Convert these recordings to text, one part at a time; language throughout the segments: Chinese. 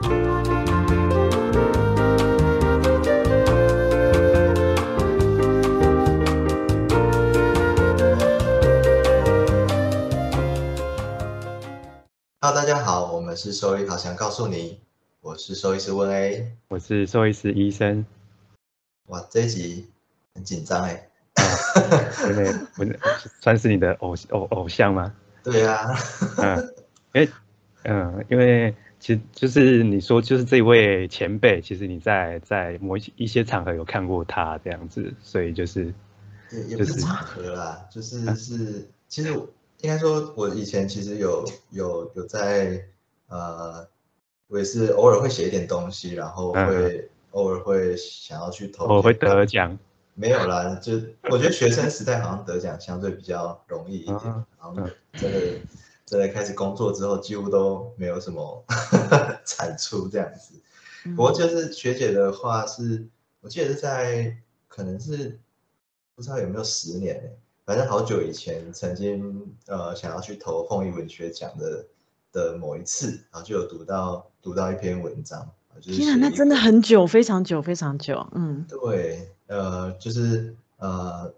Hello，大家好，我们是兽医好想告诉你，我是兽医师温 A。我是兽医师医生，哇，这一集很紧张哎。因为我算是你的偶偶偶像吗？对啊，嗯，因为嗯，因为其实就是你说就是这位前辈，其实你在在某一一些场合有看过他这样子，所以就是就是不是场合啦，就是是，其实我应该说，我以前其实有有有在呃，我也是偶尔会写一点东西，然后会偶尔会想要去投，我会得奖，没有啦，就我觉得学生时代好像得奖相对比较容易一点，嗯然后真的真的开始工作之后，几乎都没有什么 产出这样子。不过就是学姐的话是，我记得是在可能是不知道有没有十年欸反正好久以前曾经呃想要去投凤仪文学奖的的某一次，然后就有读到读到一篇文章，啊就是天啊，那真的很久，非常久，非常久。嗯，对，呃，就是呃，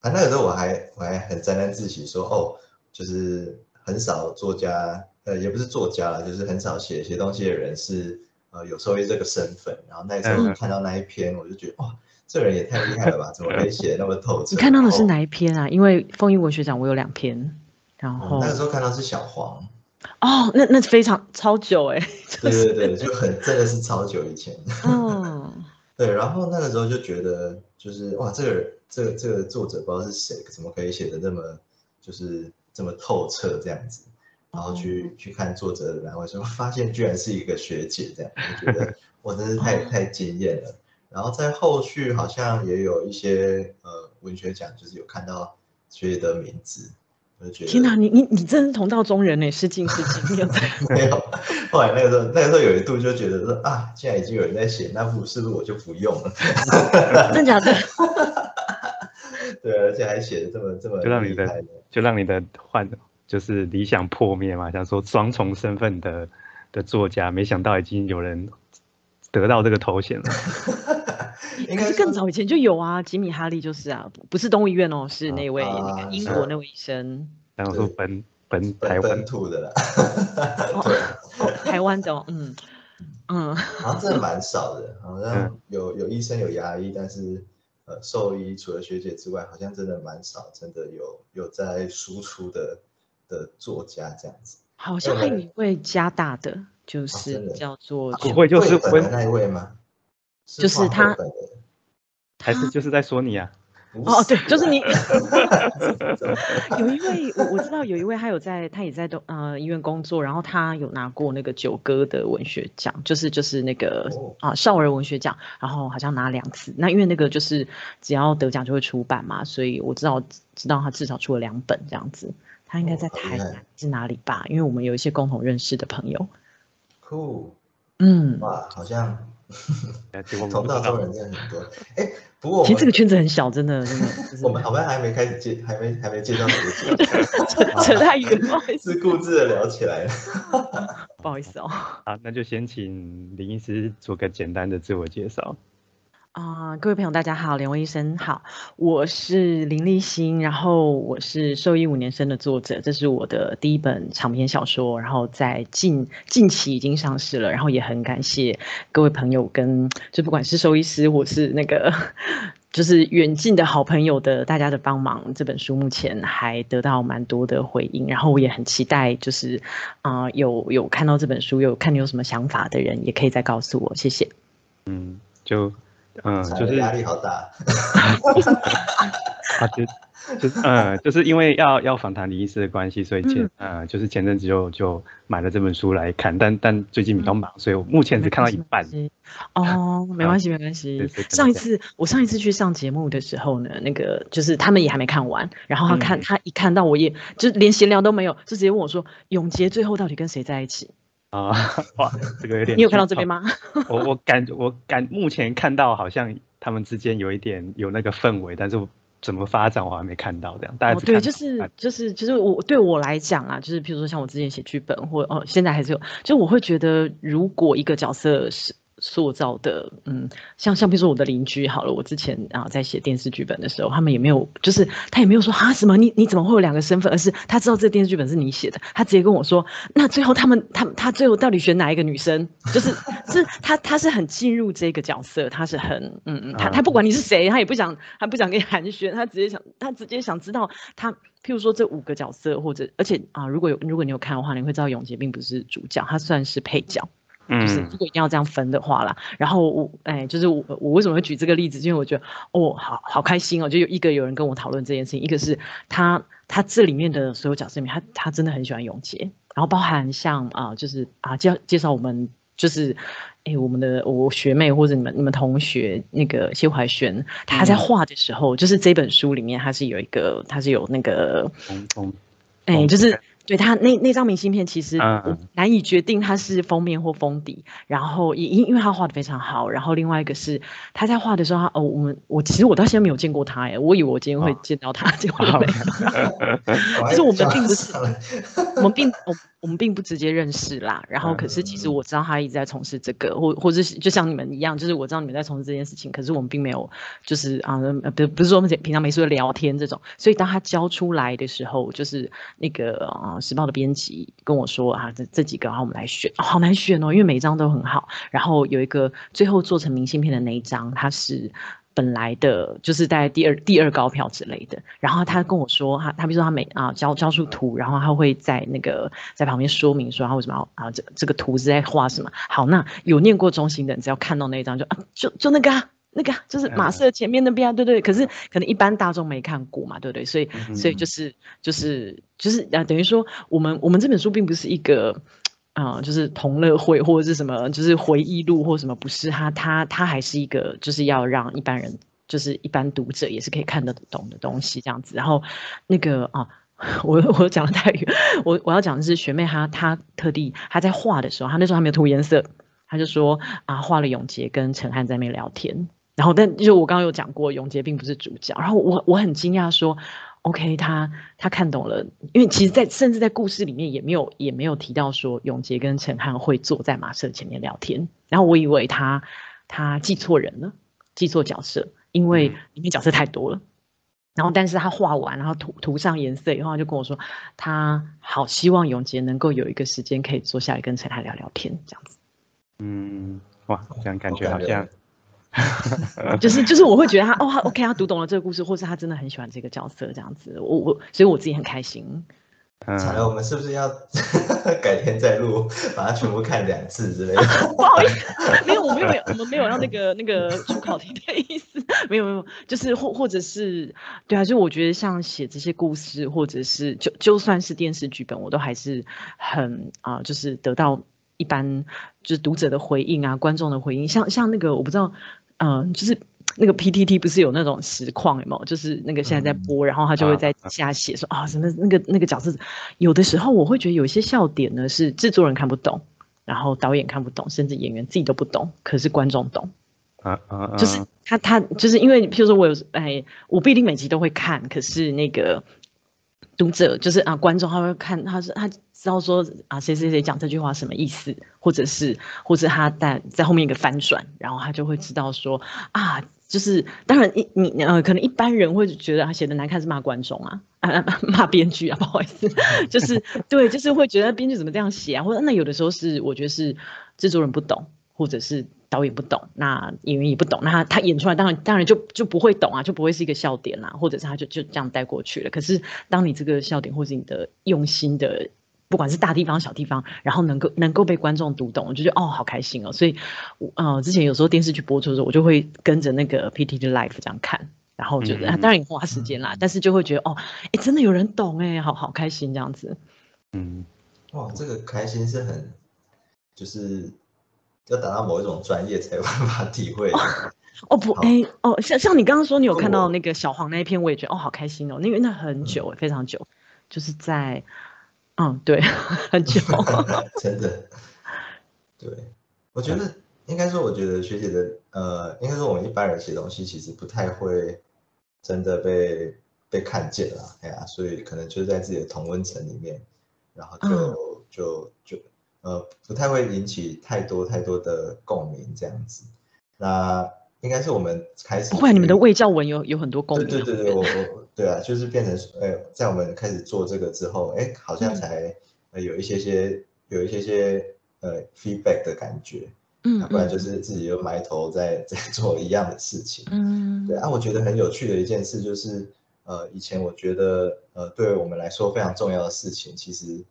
啊，那个时候我还我还很沾沾自喜说，哦，就是很少作家，呃，也不是作家了，就是很少写写东西的人是呃有兽医这个身份。然后那时候嗯看到那一篇，我就觉得哇，这人也太厉害了吧，怎么可以写那么透彻？你看到的是哪一篇啊？因为风云文学奖我有两篇，然嗯后那个时候看到是小黄，哦，那那非常超久哎、对对对，就很真的是超久以前。嗯，对，然后那个时候就觉得，就是哇，这个人这个这个作者不知道是谁，怎么可以写的那么就是这么透彻这样子，然后去、去看作者的栏位，说发现居然是一个学姐这样，我就觉得我真是太太惊艳了。然后在后续好像也有一些呃文学奖，就是有看到学姐的名字，我就觉得天哪，你你你真是同道中人呢、失敬失敬，没有。后来那个时候那个时候有一度就觉得说啊，既然已经有人在写，那不是不是我就不用了。真假的？对，而且还写的这么这么就让你的厉害的，就让你的幻就是理想破灭嘛，想说双重身份的的作家，没想到已经有人得到这个头衔了。应该可是更早以前就有啊，吉米哈利就是啊，不不是动物医院哦，是那位那啊个英是国那位医生，然后说本本本本台湾土的啦，哦对，哦台湾的哦，嗯嗯，好像真的蛮少的，好像嗯。有有医生有牙医，但是呃兽医除了学姐之外，好像真的蛮少，真的有有在输出的的作家这样子。好像还有一位加大的，就是叫做不会就是本的那一位吗？就是他还是就是在说你啊？不哦，对，就是你。有一位我我知道有一位他有在他也在东呃医院工作，然后他有拿过那个九歌的文学奖，就是就是那个哦啊少儿文学奖，然后好像拿两次。那因为那个就是只要得奖就会出版嘛，所以我知道知道他至少出了两本这样子。他应该在台南是哪里吧？因为我们有一些共同认识的朋友。酷嗯，哇，好像同道中人真的很多。哎，不过其实这个圈子很小，真的 我们好像还没开始介，还没还没介绍自己，扯 扯太远，不好意思，自顾自的聊起来了。不好意思哦。好，那就先请林医师做个简单的自我介绍。啊、各位朋友，大家好，两位医生好，我是林立新，然后我是兽医五年生的作者，这是我的第一本长篇小说，然后在近近期已经上市了，然后也很感谢各位朋友跟就不管是兽医师或是那个就是远近的好朋友的大家的帮忙，这本书目前还得到蛮多的回应，然后我也很期待，就是啊、有有看到这本书，有看你有什么想法的人，也可以再告诉我，谢谢。嗯，就嗯，就是压力好大。啊，就就是嗯，就是因为要要访谈李医师的关系，所以前呃，就是前阵子就就买了这本书来看，但但最近比较忙，所以我目前只看到一半。哦，没关系，没关系。上一次我上一次去上节目的时候呢，那个就是他们也还没看完，然后他看、嗯他一看到我也就连闲聊都没有，就直接问我说永杰最后到底跟谁在一起？啊，哇，这个有点。你有看到这边？吗？我我感我感目前看到好像他们之间有一点有那个氛围，但是怎么发展我还没看到这样。大家、哦、对，就是就是就是我对我来讲啊，就是比如说像我之前写剧本或哦现在还是有，就我会觉得如果一个角色是。塑造的，嗯，像像比如说我的邻居好了，我之前啊在写电视剧本的时候，他们也没有，就是他也没有说啊什么你你怎么会有两个身份，而是他知道这个电视剧本是你写的，他直接跟我说，那最后他们他他最后到底选哪一个女生？就是是他他是很进入这个角色，他是很嗯嗯，他他不管你是谁，他也不想他不想跟你寒暄，他直接想他直接想知道他，譬如说这五个角色或者而且啊如果有如果你有看的话，你会知道永杰并不是主角，他算是配角。就是如果一定要这样分的话啦，然后我哎，就是我我为什么会举这个例子？因为我觉得哦，好好开心哦，就有一个有人跟我讨论这件事情，一个是他他这里面的所有角色里面，他他真的很喜欢永杰，然后包含像啊，就是啊介介绍我们就是哎我们的我学妹或者你们你们同学那个谢怀轩，他在画的时候，就是这本书里面他是有一个他是有那个哎就是。对他那那张明信片，其实难以决定它是封面或封底。然后因因因为他画的非常好，然后另外一个是他在画的时候，他哦，我们我其实我到现在没有见过他哎，我以为我今天会见到他，结果没有。其实 我们并不是，我们并我。我们并不直接认识啦，然后可是其实我知道他一直在从事这个，或或者是就像你们一样，就是我知道你们在从事这件事情，可是我们并没有就是啊，不不是说我们平常没事聊天这种，所以当他交出来的时候，就是那个啊时报的编辑跟我说啊，这这几个，然后我们来选，好难选哦，因为每一张都很好，然后有一个最后做成明信片的那一张，它是。本来的就是在第二第二高票之类的，然后他跟我说，他他比如说他每啊交交出图，然后他会在那个在旁边说明说他为什么要啊这这个图是在画什么。好，那有念过中心的，只要看到那一张就啊就就那个啊那个就是马色前面那边啊，对对。可是可能一般大众没看过嘛，对不对？所以所以就是就是就是啊，等于说我们我们这本书并不是一个。啊，就是同乐会或者是什么，就是回忆录或什么，不是他，他他还是一个，就是要让一般人，就是一般读者也是可以看得懂的东西这样子。然后那个啊，我我讲的太远，我我要讲的是学妹她她特地她在画的时候，她那时候还没有涂颜色，她就说啊，画了永杰跟陈汉在那边聊天。然后但就我刚刚有讲过，永杰并不是主角。然后我我很惊讶说。OK，他他看懂了，因为其实，在甚至在故事里面也没有也没有提到说永杰跟陈汉会坐在马车前面聊天。然后我以为他他记错人了，记错角色，因为里面角色太多了。然后，但是他画完，然后涂涂上颜色以后，他就跟我说，他好希望永杰能够有一个时间可以坐下来跟陈汉聊聊天，这样子。嗯，哇，这样感觉好像。就是就是我会觉得他哦他 OK 他读懂了这个故事，或是他真的很喜欢这个角色这样子，我我所以我自己很开心。彩我们是不是要 改天再录，把它全部看两次之类的？不好意思，没有我没有我们没有让那个那个出考题的意思，没有没有，就是或或者是对啊，就我觉得像写这些故事，或者是就就算是电视剧本，我都还是很啊，就是得到一般就是读者的回应啊，观众的回应，像像那个我不知道。嗯，就是那个 P T T 不是有那种实况有没有？就是那个现在在播，然后他就会在下写说啊什么那个那个角色，有的时候我会觉得有一些笑点呢是制作人看不懂，然后导演看不懂，甚至演员自己都不懂，可是观众懂啊啊！就是他他就是因为譬如说我有哎，我不一定每集都会看，可是那个读者就是啊观众他会看，他是他。知道说啊，谁谁谁讲这句话什么意思，或者是或者他在在后面一个翻转，然后他就会知道说啊，就是当然一你呃，可能一般人会觉得他写的难看是骂观众啊骂编剧啊，不好意思，就是对，就是会觉得编剧怎么这样写啊，或者那有的时候是我觉得是制作人不懂，或者是导演不懂，那演员也不懂，那他他演出来当然当然就就不会懂啊，就不会是一个笑点啦，或者是他就就这样带过去了。可是当你这个笑点或是你的用心的。不管是大地方小地方，然后能够能够被观众读懂，我就觉得哦，好开心哦。所以，呃，之前有时候电视剧播出的时候，我就会跟着那个 P T 的 Life 这样看，然后觉得当然也花时间啦，但是就会觉得哦，哎，真的有人懂哎，好好开心这样子。嗯，哇，这个开心是很，就是要达到某一种专业才有办法体会。哦不，哎哦，像像你刚刚说你有看到那个小黄那一篇，我也觉得哦，好开心哦，因为那很久，非常久，就是在。嗯，对，很久 真的。对，我觉得应该说，我觉得学姐的呃，应该说我们一般人写东西其实不太会真的被被看见了，哎呀，所以可能就是在自己的同温层里面，然后就就就呃不太会引起太多太多的共鸣这样子。那应该是我们开始，不然你们的卫教文有有很多共鸣。对对对对，我我对啊，就是变成哎，在我们开始做这个之后，哎，好像才呃有一些些有一些些呃 feedback 的感觉。嗯，不然就是自己又埋头在在做一样的事情。嗯，对啊，我觉得很有趣的一件事就是，呃，以前我觉得，呃，对我们来说非常重要的事情，其实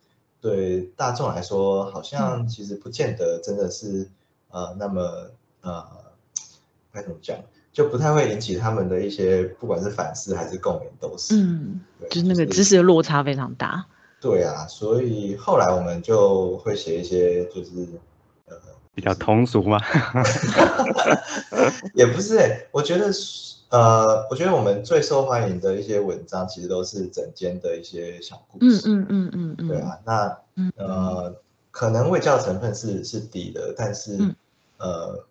对大众来说，好像其实不见得真的是，呃，那么呃，该怎么讲，就不太会引起他们的一些，不管是反思还是共鸣，都是。嗯，就是那个知识的落差非常大。对啊，所以后来我们就会写一些，就是。比较通俗吗？也不是哎，我觉得呃，我觉得我们最受欢迎的一些文章，其实都是整间的一些小故事。嗯嗯嗯嗯嗯。对啊，那呃，可能卫教成分是是低的，但是呃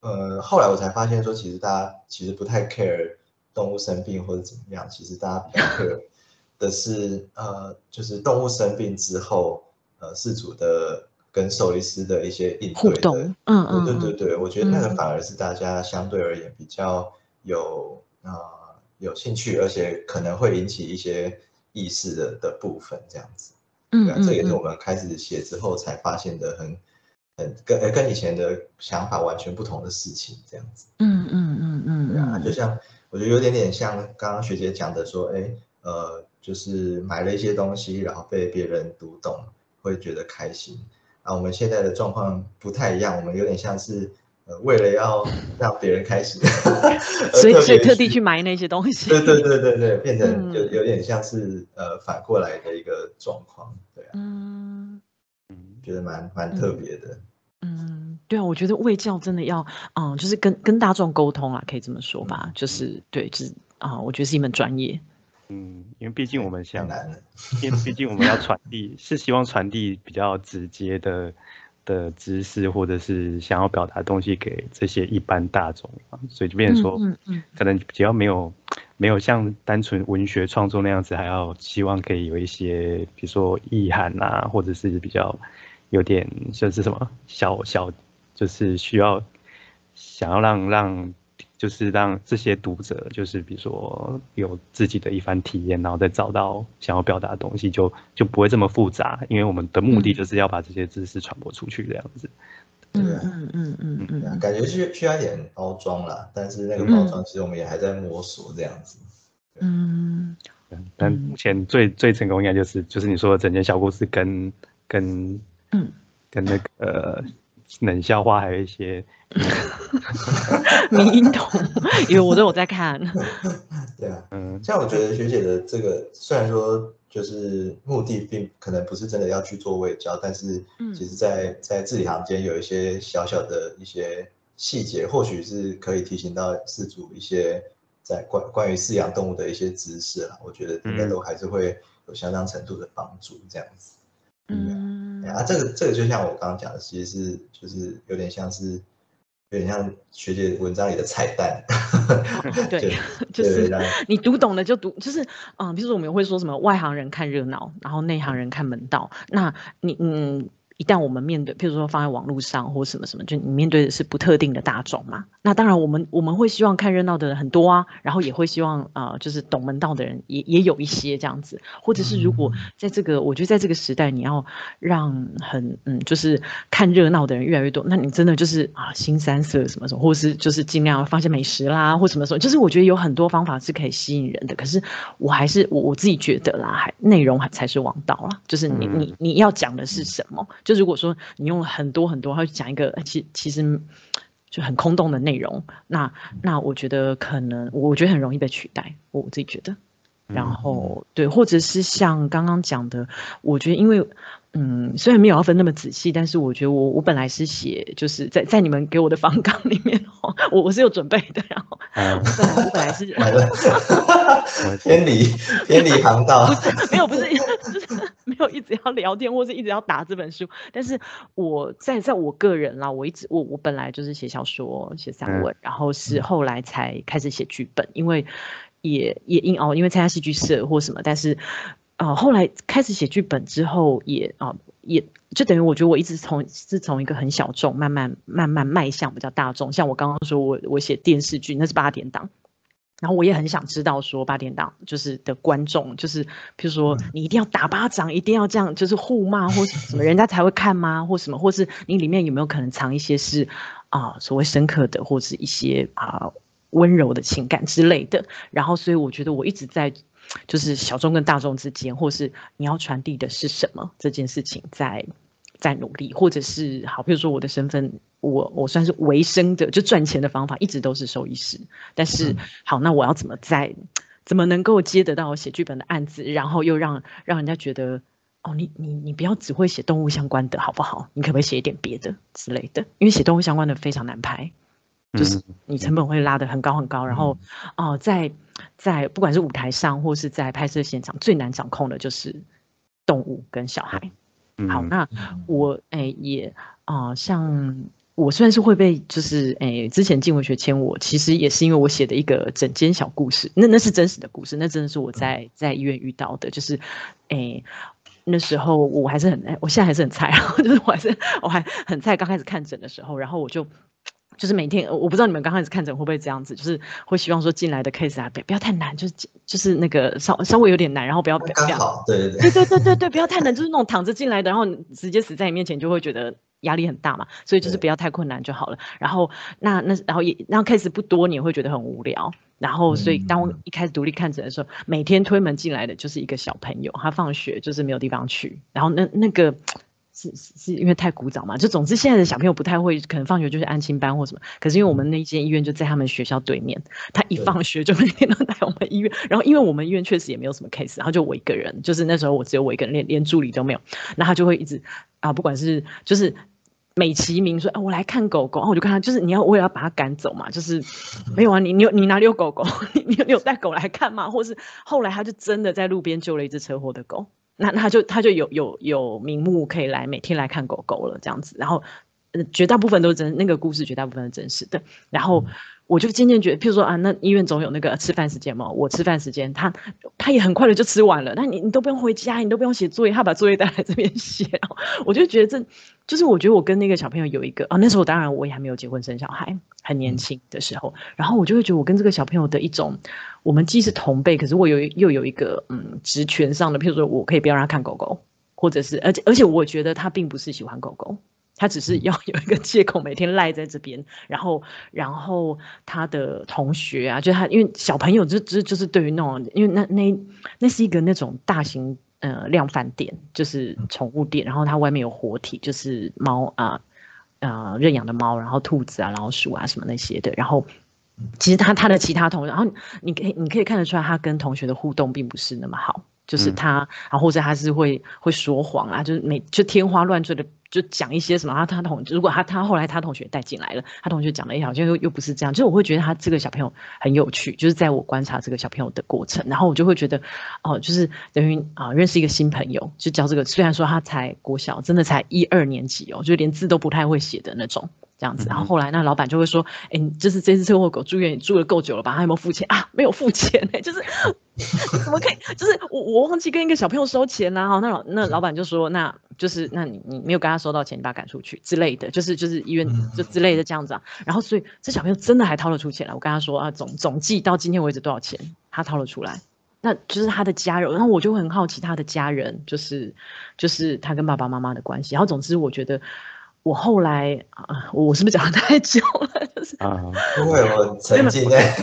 呃，后来我才发现说，其实大家其实不太 care 动物生病或者怎么样，其实大家比较 care 的是呃，就是动物生病之后，呃，事主的。跟兽医师的一些应对的，嗯嗯，对对对，我觉得那个反而是大家相对而言比较有啊有兴趣，而且可能会引起一些意识的的部分，这样子，嗯嗯，这也是我们开始写之后才发现的很很跟跟以前的想法完全不同的事情，这样子，嗯嗯嗯嗯，对啊，就像我觉得有点点像刚刚学姐讲的说，哎呃，就是买了一些东西，然后被别人读懂，会觉得开心。啊，我们现在的状况不太一样，我们有点像是呃，为了要让别人开心，所以所以特地去买那些东西。对对对对对，变成就有点像是呃反过来的一个状况，对啊，嗯嗯，觉得蛮蛮特别的。嗯，对啊，我觉得卫教真的要嗯，就是跟跟大众沟通啊，可以这么说吧，就是对，就是啊，我觉得是一门专业。嗯，因为毕竟我们想，因为毕竟我们要传递，是希望传递比较直接的的知识，或者是想要表达东西给这些一般大众所以就变成说，嗯嗯，可能只要没有没有像单纯文学创作那样子，还要希望可以有一些，比如说意涵啊，或者是比较有点就是什么小小，就是需要想要让让。就是让这些读者，就是比如说有自己的一番体验，然后再找到想要表达的东西，就就不会这么复杂。因为我们的目的就是要把这些知识传播出去，这样子。对，嗯嗯嗯嗯，感觉需需要一点包装啦，但是那个包装其实我们也还在摸索这样子。嗯，但目前最最成功应该就是就是你说的整件小故事跟跟嗯跟那个。冷笑话还有一些 迷音筒，因为我都有在看。对啊，嗯，像我觉得学姐的这个，虽然说就是目的并可能不是真的要去做外交，但是其实，在在字里行间有一些小小的一些细节，或许是可以提醒到饲主一些在关关于饲养动物的一些知识啦，我觉得应该都还是会有相当程度的帮助，这样子。嗯啊，这个这个就像我刚刚讲的，其实是就是有点像是有点像学姐文章里的彩蛋。对，就是你读懂了就读，就是嗯，比如说我们会说什么外行人看热闹，然后内行人看门道。那你嗯。一旦我们面对，譬如说放在网络上或什么什么，就你面对的是不特定的大众嘛？那当然，我们我们会希望看热闹的人很多啊，然后也会希望啊，就是懂门道的人也也有一些这样子。或者是如果在这个，我觉得在这个时代，你要让很嗯，就是看热闹的人越来越多，那你真的就是啊，新三色什么什么，或是就是尽量放些美食啦，或什么什么，就是我觉得有很多方法是可以吸引人的。可是我还是我我自己觉得啦，还内容还才是王道啦，就是你你你要讲的是什么？就如果说你用了很多很多，他讲一个其其实就很空洞的内容，那那我觉得可能我觉得很容易被取代，我自己觉得。然后对，或者是像刚刚讲的，我觉得因为。嗯，虽然没有要分那么仔细，但是我觉得我我本来是写，就是在在你们给我的访纲里面哦，我我是有准备的，然后我本来是 偏离偏离航道，没有不是 就是没有一直要聊天或是一直要打这本书，但是我在在我个人啦，我一直我我本来就是写小说写散文，然后是后来才开始写剧本，因为也也因哦，因为参加戏剧社或什么，但是啊，后来开始写剧本之后，也啊，也就等于我觉得我一直从是从一个很小众，慢慢慢慢迈向比较大众。像我刚刚说我我写电视剧，那是八点档。然后我也很想知道，说八点档就是的观众，就是譬如说你一定要打巴掌，一定要这样，就是互骂或什么，人家才会看吗？或什么，或是你里面有没有可能藏一些是啊所谓深刻的，或是一些啊温柔的情感之类的？然后，所以我觉得我一直在就是小众跟大众之间，或是你要传递的是什么这件事情，在在努力，或者是好，比如说我的身份。我我算是维生的，就赚钱的方法一直都是兽医师。但是好，那我要怎么在怎么能够接得到写剧本的案子，然后又让让人家觉得哦，你你你不要只会写动物相关的，好不好？你可不可以写一点别的之类的？因为写动物相关的非常难拍，就是你成本会拉得很高很高。然后哦，在在不管是舞台上或是在拍摄现场，最难掌控的就是动物跟小孩。好，那我哎也啊像。我虽然是会被，就是诶，之前进文学签我，其实也是因为我写的一个整间小故事，那那是真实的故事，那真的是我在在医院遇到的，就是诶，那时候我还是很，我现在还是很菜啊，就是我还是我还很菜，刚开始看诊的时候，然后我就就是每天，我不知道你们刚开始看诊会不会这样子，就是会希望说进来的 case 啊，不不要太难，就是就是那个稍稍微有点难，然后不要不好，对对对对对对，不要太难，就是那种躺着进来的，然后直接死在你面前，就会觉得压力很大嘛，所以就是不要太困难就好了。然后那那然后也然后 case 不多，你也会觉得很无聊。然后，所以当我一开始独立看诊的时候，每天推门进来的就是一个小朋友，他放学就是没有地方去，然后那那个是是因为太古早嘛？就总之现在的小朋友不太会，可能放学就是安亲班或什么。可是因为我们那间医院就在他们学校对面，他一放学就每天都来我们医院。然后因为我们医院确实也没有什么 case，然后就我一个人，就是那时候我只有我一个人，连连助理都没有。那他就会一直啊，不管是就是美其名说，啊我来看狗狗，然后我就看他，就是你要我也要把他赶走嘛，就是 没有啊，你你你哪里有狗狗？你你有带狗来看吗？或是后来他就真的在路边救了一只车祸的狗。那他就他就有有有名目可以来每天来看狗狗了这样子，然后呃绝大部分都是真那个故事绝大部分是真实的，然后。我就渐渐觉得，譬如说啊，那医院总有那个吃饭时间嘛。我吃饭时间，他他也很快的就吃完了。那你你都不用回家，你都不用写作业，他把作业带来这边写。我就觉得这就是我觉得我跟那个小朋友有一个啊，那时候当然我也还没有结婚生小孩，很年轻的时候。然后我就会觉得我跟这个小朋友的一种，我们既是同辈，可是我有又有一个嗯职权上的，譬如说我可以不要让他看狗狗，或者是而且而且我觉得他并不是喜欢狗狗。他只是要有一个借口，每天赖在这边，然后，然后他的同学啊，就他，因为小朋友就就就是对于那种，因为那那那是一个那种大型呃量贩店，就是宠物店，然后它外面有活体，就是猫啊啊认养的猫，然后兔子啊、老鼠啊什么那些的，然后其实他他的其他同学，然后你可以你可以看得出来，他跟同学的互动并不是那么好。就是他，然后或者他是会会说谎啊，就是每就天花乱坠的就讲一些什么，他他同如果他他后来他同学带进来了，他同学讲的也好像又又不是这样，就是我会觉得他这个小朋友很有趣，就是在我观察这个小朋友的过程，然后我就会觉得哦，就是等于啊认识一个新朋友，就教这个，虽然说他才国小，真的才一二年级哦，就连字都不太会写的那种。这样子，然后后来那老板就会说：“哎，你就是这只车祸狗住院，你住了够久了吧？他有没有付钱啊？没有付钱哎，就是 怎么可以？就是我我忘记跟一个小朋友收钱啦。哈，那老那老板就说，那就是那你你没有跟他收到钱，你把他赶出去之类的，就是就是医院就之类的这样子啊。然后所以这小朋友真的还掏得出钱来。我跟他说啊，总总计到今天为止多少钱？他掏了出来，那就是他的家人。然后我就很好奇他的家人，就是就是他跟爸爸妈妈的关系。然后总之我觉得。我后来啊，我是不是讲的太久了？就 是啊，因为我曾经在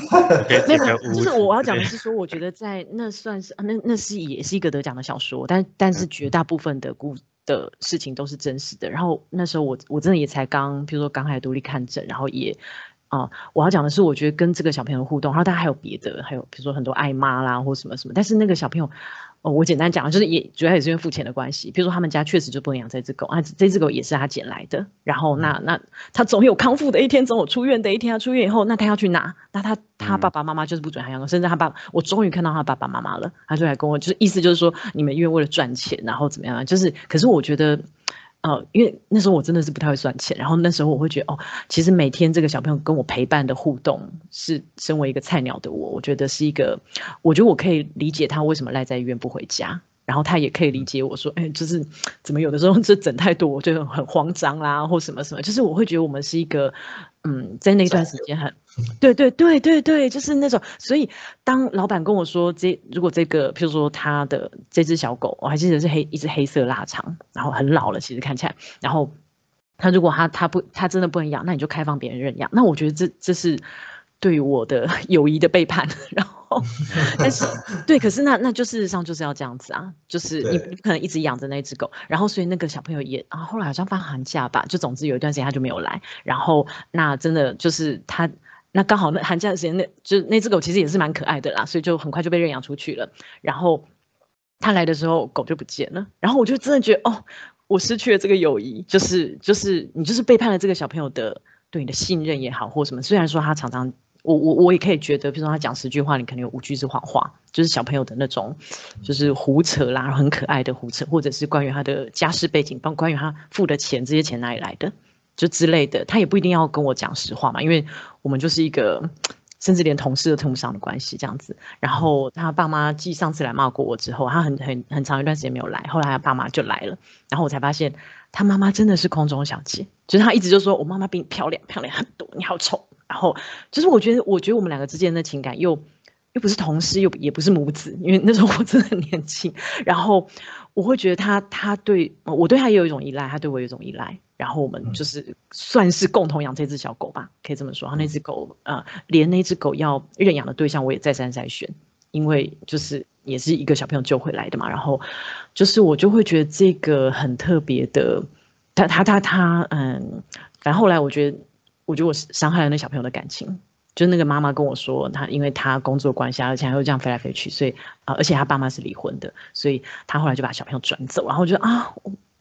那个，就是我要讲的是说，我觉得在那算是那那是也是一个得奖的小说，但但是绝大部分的故的事情都是真实的。然后那时候我我真的也才刚，比如说刚开始独立看诊，然后也啊，我要讲的是，我觉得跟这个小朋友互动，然后他还有别的，还有比如说很多爱妈啦或什么什么，但是那个小朋友。哦，我简单讲，就是也主要也是因为付钱的关系。比如说他们家确实就不能养这只狗啊，这只狗也是他捡来的。然后那那他总有康复的一天，总有出院的一天。他出院以后，那他要去哪？那他他爸爸妈妈就是不准他养狗，甚至他爸，我终于看到他爸爸妈妈了，他就来跟我，就是意思就是说，你们因为为了赚钱，然后怎么样？就是，可是我觉得。呃，因为那时候我真的是不太会算钱，然后那时候我会觉得，哦，其实每天这个小朋友跟我陪伴的互动，是身为一个菜鸟的我，我觉得是一个，我觉得我可以理解他为什么赖在医院不回家。然后他也可以理解我说，哎，就是怎么有的时候 这整太多，我就很慌张啦，或什么什么。就是我会觉得我们是一个，嗯，在那段时间很，对对对对对，就是那种。所以当老板跟我说，这如果这个，譬如说他的这只小狗，我还记得是黑一只黑色腊肠，然后很老了，其实看起来，然后他如果他他不他真的不能养，那你就开放别人认养。那我觉得这这是。对我的 友谊的背叛，然后，但是 对，可是那那就事实上就是要这样子啊，就是你不可能一直养着那只狗，然后所以那个小朋友也啊，后来好像放寒假吧，就总之有一段时间他就没有来，然后那真的就是他那刚好那寒假的时间，那就那只狗其实也是蛮可爱的啦，所以就很快就被认养出去了，然后他来的时候狗就不见了，然后我就真的觉得哦，我失去了这个友谊，就是就是你就是背叛了这个小朋友的对你的信任也好或什么，虽然说他常常。我我我也可以觉得，比如说他讲十句话，你肯定有五句是谎话，就是小朋友的那种，就是胡扯啦，很可爱的胡扯，或者是关于他的家世背景，关关于他付的钱，这些钱哪里来的，就之类的，他也不一定要跟我讲实话嘛，因为我们就是一个，甚至连同事都称不上的关系这样子。然后他爸妈继上次来骂过我之后，他很很很长一段时间没有来，后来他爸妈就来了，然后我才发现他妈妈真的是空中小姐，就是他一直就说我妈妈比你漂亮，漂亮很多，你好丑。然后就是，我觉得，我觉得我们两个之间的情感又又不是同事，又也不是母子，因为那时候我真的很年轻。然后我会觉得他，他对我对他也有一种依赖，他对我有一种依赖。然后我们就是算是共同养这只小狗吧，可以这么说。然后那只狗，呃，连那只狗要认养的对象，我也再三筛选，因为就是也是一个小朋友救回来的嘛。然后就是我就会觉得这个很特别的，他他他他，嗯，反正后来我觉得。我觉得我伤害了那小朋友的感情，就是那个妈妈跟我说，她因为她工作关系，而且还会这样飞来飞去，所以啊，而且她爸妈是离婚的，所以她后来就把小朋友转走，然后就啊，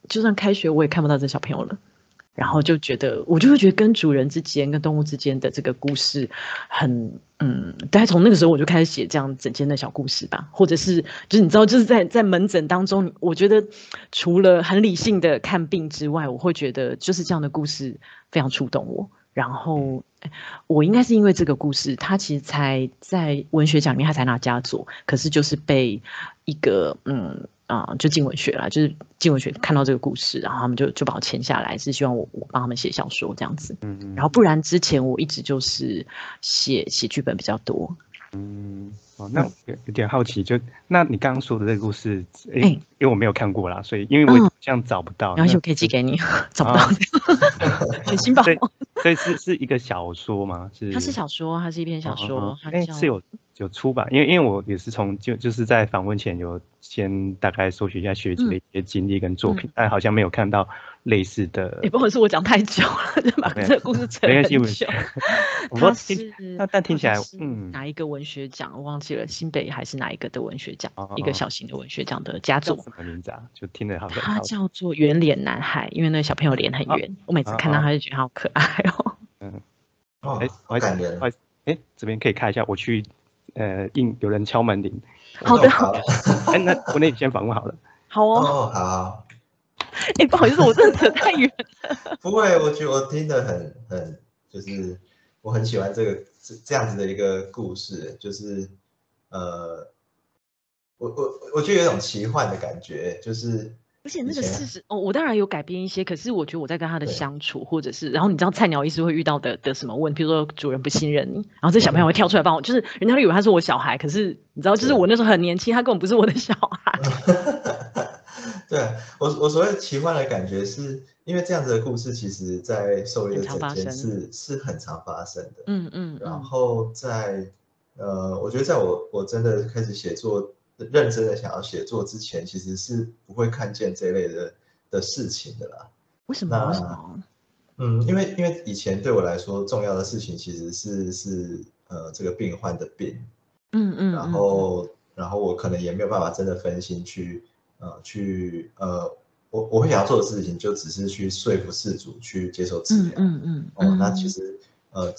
就算开学我也看不到这小朋友了，然后就觉得我就会觉得跟主人之间、跟动物之间的这个故事很嗯，大概从那个时候我就开始写这样整间的小故事吧，或者是就是你知道，就是在在门诊当中，我觉得除了很理性的看病之外，我会觉得就是这样的故事非常触动我。然后，我应该是因为这个故事，他其实才在文学奖里面他才拿佳作，可是就是被一个嗯啊，就进文学了，就是进文学看到这个故事，然后他们就就把我签下来，是希望我我帮他们写小说这样子。然后不然之前我一直就是写写剧本比较多。嗯。哦，那有有点好奇，就那你刚刚说的这个故事，哎，因为我没有看过啦，所以因为我这样找不到，然后就可以寄给你，找不到，很新吧？所以是是一个小说吗？是，它是小说，它是一篇小说，哎，是有。有出版，因为因为我也是从就就是在访问前有先大概搜寻一下学姐的一些经历跟作品，但好像没有看到类似的。也不会是我讲太久了，就把这个故事扯很久。他是那但听起来，嗯，哪一个文学奖我忘记了，新北还是哪一个的文学奖？一个小型的文学奖的佳作。什么名字啊？就听着好。他叫做圆脸男孩，因为那个小朋友脸很圆，我每次看到他就觉得好可爱哦。嗯。哦，哎，好感人。哎，这边可以看一下，我去。呃，应有人敲门铃。好的，好的。哎，那我那你先访问好了。好哦。哦，好。哎，不好意思，我真的扯太远了。不会，我觉得我听得很很，就是我很喜欢这个这这样子的一个故事，就是呃，我我我觉得有种奇幻的感觉，就是。而且那个事实哦，我当然有改变一些，可是我觉得我在跟他的相处，或者是然后你知道菜鸟医师会遇到的的什么问题，比如说主人不信任你，然后这小朋友会跳出来帮我，就是人家会以为他是我小孩，可是你知道，就是我那时候很年轻，他根本不是我的小孩。对我我所谓奇幻的感觉，是因为这样子的故事，其实在兽医的诊间是是很常发生的。嗯嗯。然后在呃，我觉得在我我真的开始写作。认真的想要写作之前，其实是不会看见这类的的事情的啦。为什么？为什么？嗯，因为因为以前对我来说重要的事情其实是是呃这个病患的病，嗯嗯，然后然后我可能也没有办法真的分心去呃去呃我我会想要做的事情就只是去说服事主去接受治疗，嗯嗯哦，那其实呃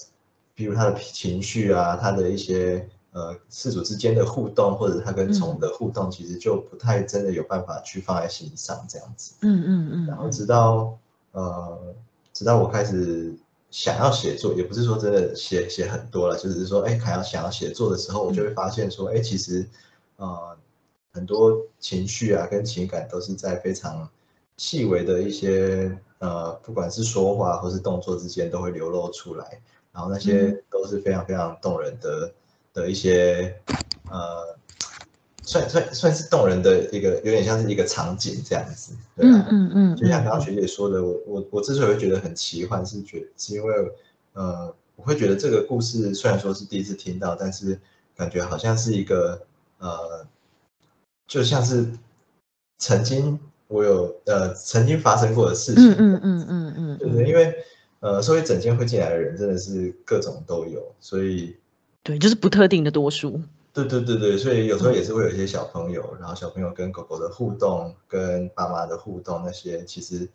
比如他的情绪啊，他的一些。呃事主之间的互动，或者他跟宠物的互动，其实就不太真的有办法去放在心上这样子。嗯嗯嗯。然后直到呃，直到我开始想要写作，也不是说真的写写很多了，就是说，哎，想要想要写作的时候，我就会发现说，哎，其实呃很多情绪啊跟情感都是在非常细微的一些。呃，不管是说话或是动作之间，都会流露出来，然后那些都是非常非常动人的的一些，呃，算算算是动人的一个，有点像是一个场景这样子，对啊，嗯嗯，就像刚刚学姐说的，我我我之所以会觉得很奇幻，是觉是因为，呃，我会觉得这个故事虽然说是第一次听到，但是感觉好像是一个，呃，就像是曾经。我有呃曾经发生过的事情，嗯嗯嗯嗯嗯，就是因为呃，所以整间会进来的人真的是各种都有，所以对，就是不特定的多数。对对对对，所以有时候也是会有一些小朋友，然后小朋友跟狗狗的互动，跟爸妈的互动那些，其实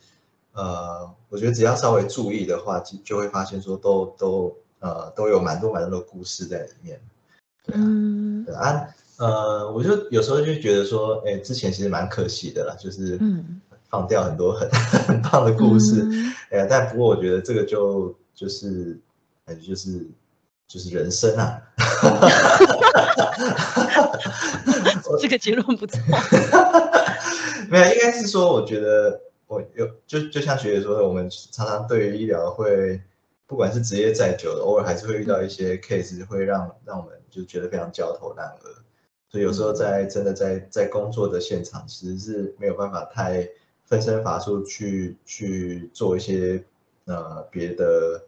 呃，我觉得只要稍微注意的话，就就会发现说都都呃都有蛮多蛮多的故事在里面。嗯，对啊。呃，我就有时候就觉得说，哎，之前其实蛮可惜的啦，就是放掉很多很 很棒的故事，哎呀，但不过我觉得这个就就是感觉就是就是人生啊，这个结论不错，没有，应该是说，我觉得我有就就像学姐说的，我们常常对于医疗会，不管是职业再久，偶尔还是会遇到一些 case，会让让我们就觉得非常焦头烂额。所以有时候在真的在在工作的现场，其实是没有办法太分身乏术去去做一些呃别的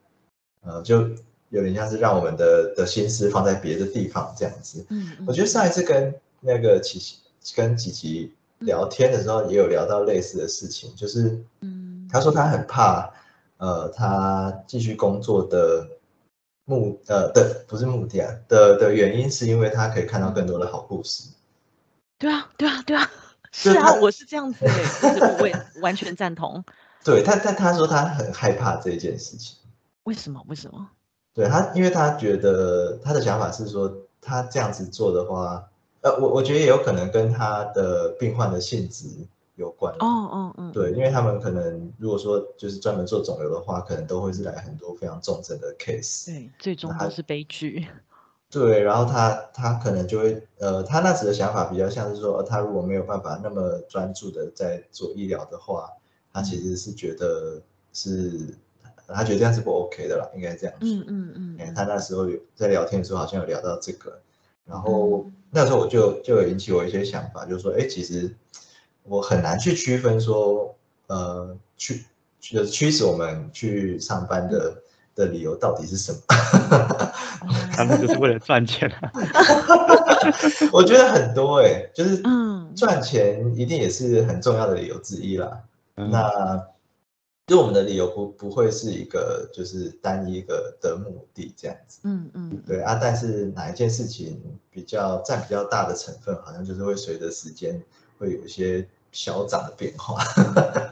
呃，就有点像是让我们的的心思放在别的地方这样子。嗯，我觉得上一次跟那个琪琪跟琪琪聊天的时候，也有聊到类似的事情，就是嗯，他说他很怕呃，他继续工作的。目呃的不是目的啊的的原因是因为他可以看到更多的好故事。对啊对啊对啊，是啊我是这样子，我也完全赞同。对他但他说他很害怕这件事情。为什么为什么？对他，因为他觉得他的想法是说他这样子做的话，呃我我觉得也有可能跟他的病患的性质。有关哦哦嗯，对，因为他们可能如果说就是专门做肿瘤的话，可能都会是来很多非常重症的 case，对，最终都是悲剧。对，然后他他可能就会呃，他那时的想法比较像是说，他如果没有办法那么专注的在做医疗的话，他其实是觉得是他觉得这样是不 OK 的啦，应该这样说。嗯嗯嗯。他那时候有在聊天的时候好像有聊到这个，然后那时候我就就有引起我一些想法，就是说，哎，其实。我很难去区分说，呃，驱就是驱使我们去上班的的理由到底是什么？他们就是为了赚钱啊！我觉得很多哎，就是嗯赚钱一定也是很重要的理由之一啦。那就我们的理由不不会是一个就是单一个的目的这样子。嗯嗯，对啊，但是哪一件事情比较占比较大的成分，好像就是会随着时间。会有一些小涨的变化。